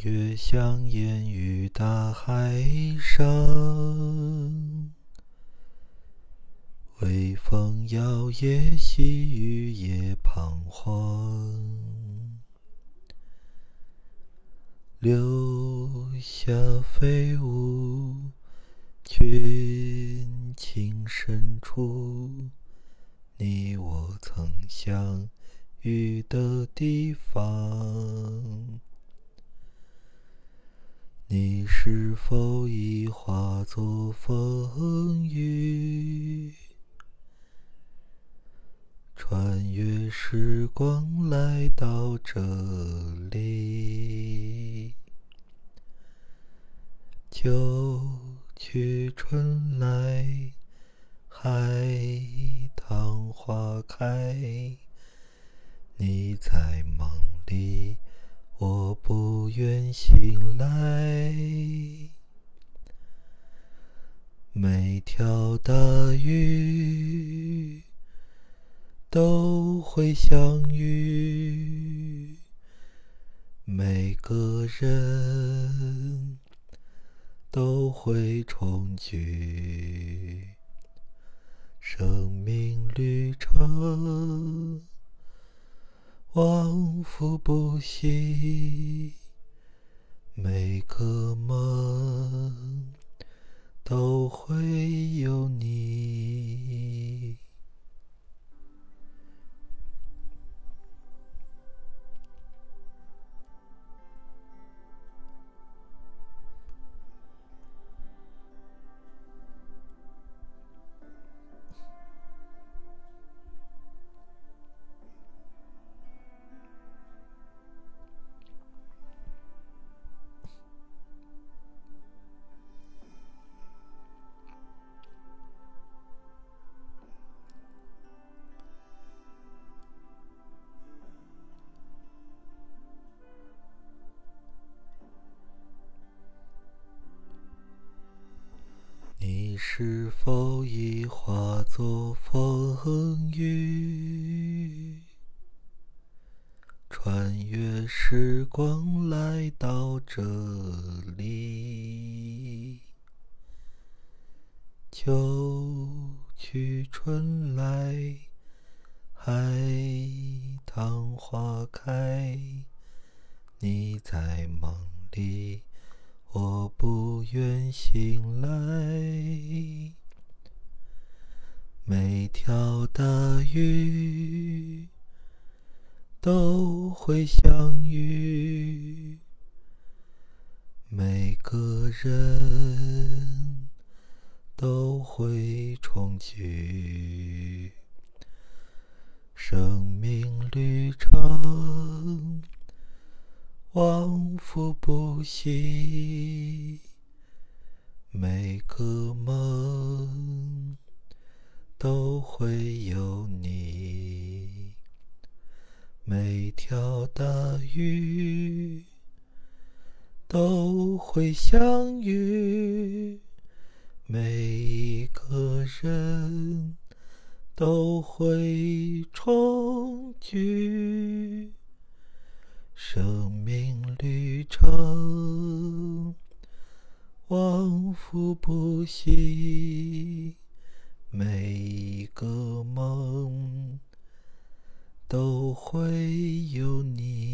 月香烟雨大海上，微风摇曳，细雨也彷徨，留下飞舞，裙情深处，你我曾相遇的地方。你是否已化作风雨，穿越时光来到这里？秋去春来，海棠花开，你在梦里。我不愿醒来，每条大鱼都会相遇，每个人都会重聚，生命旅程。往复不息，每个梦都会是否已化作风雨，穿越时光来到这里？秋去春来，海棠花开，你在梦里。我不愿醒来，每条大鱼都会相遇，每个人都会重聚，生命旅程。往复不息，每个梦都会有你，每条大鱼都会相遇，每一个人都会重聚。生命旅程往复不息，每一个梦都会有你。